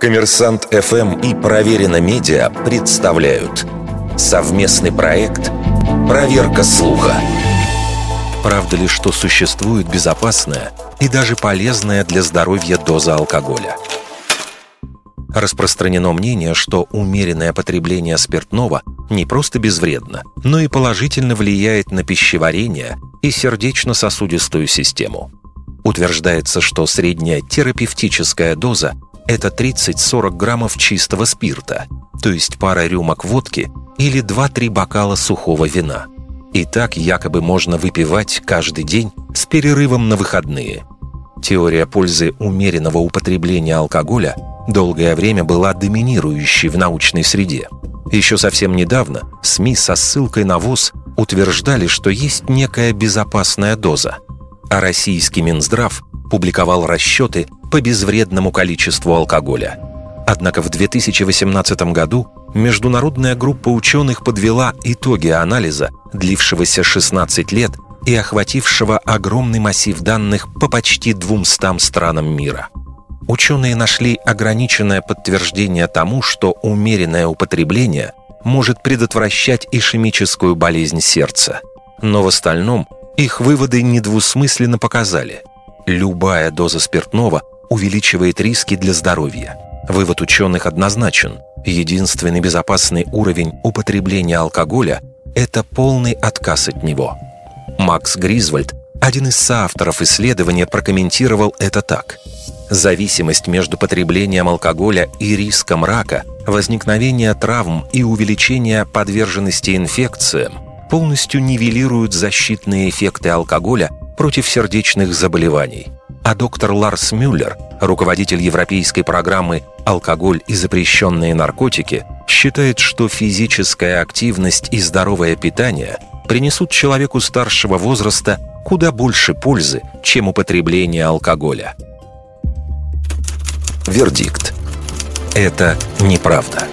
Коммерсант ФМ и Проверено Медиа представляют совместный проект «Проверка слуха». Правда ли, что существует безопасная и даже полезная для здоровья доза алкоголя? Распространено мнение, что умеренное потребление спиртного не просто безвредно, но и положительно влияет на пищеварение и сердечно-сосудистую систему. Утверждается, что средняя терапевтическая доза – это 30-40 граммов чистого спирта, то есть пара рюмок водки или 2-3 бокала сухого вина – и так якобы можно выпивать каждый день с перерывом на выходные. Теория пользы умеренного употребления алкоголя долгое время была доминирующей в научной среде. Еще совсем недавно СМИ со ссылкой на ВОЗ утверждали, что есть некая безопасная доза, а российский Минздрав публиковал расчеты по безвредному количеству алкоголя. Однако в 2018 году международная группа ученых подвела итоги анализа, длившегося 16 лет и охватившего огромный массив данных по почти 200 странам мира. Ученые нашли ограниченное подтверждение тому, что умеренное употребление может предотвращать ишемическую болезнь сердца. Но в остальном их выводы недвусмысленно показали. Любая доза спиртного увеличивает риски для здоровья. Вывод ученых однозначен. Единственный безопасный уровень употребления алкоголя – это полный отказ от него. Макс Гризвольд, один из соавторов исследования, прокомментировал это так. Зависимость между потреблением алкоголя и риском рака, возникновения травм и увеличения подверженности инфекциям полностью нивелируют защитные эффекты алкоголя против сердечных заболеваний. А доктор Ларс Мюллер, руководитель европейской программы «Алкоголь и запрещенные наркотики», считает, что физическая активность и здоровое питание принесут человеку старшего возраста куда больше пользы, чем употребление алкоголя. Вердикт. Это неправда.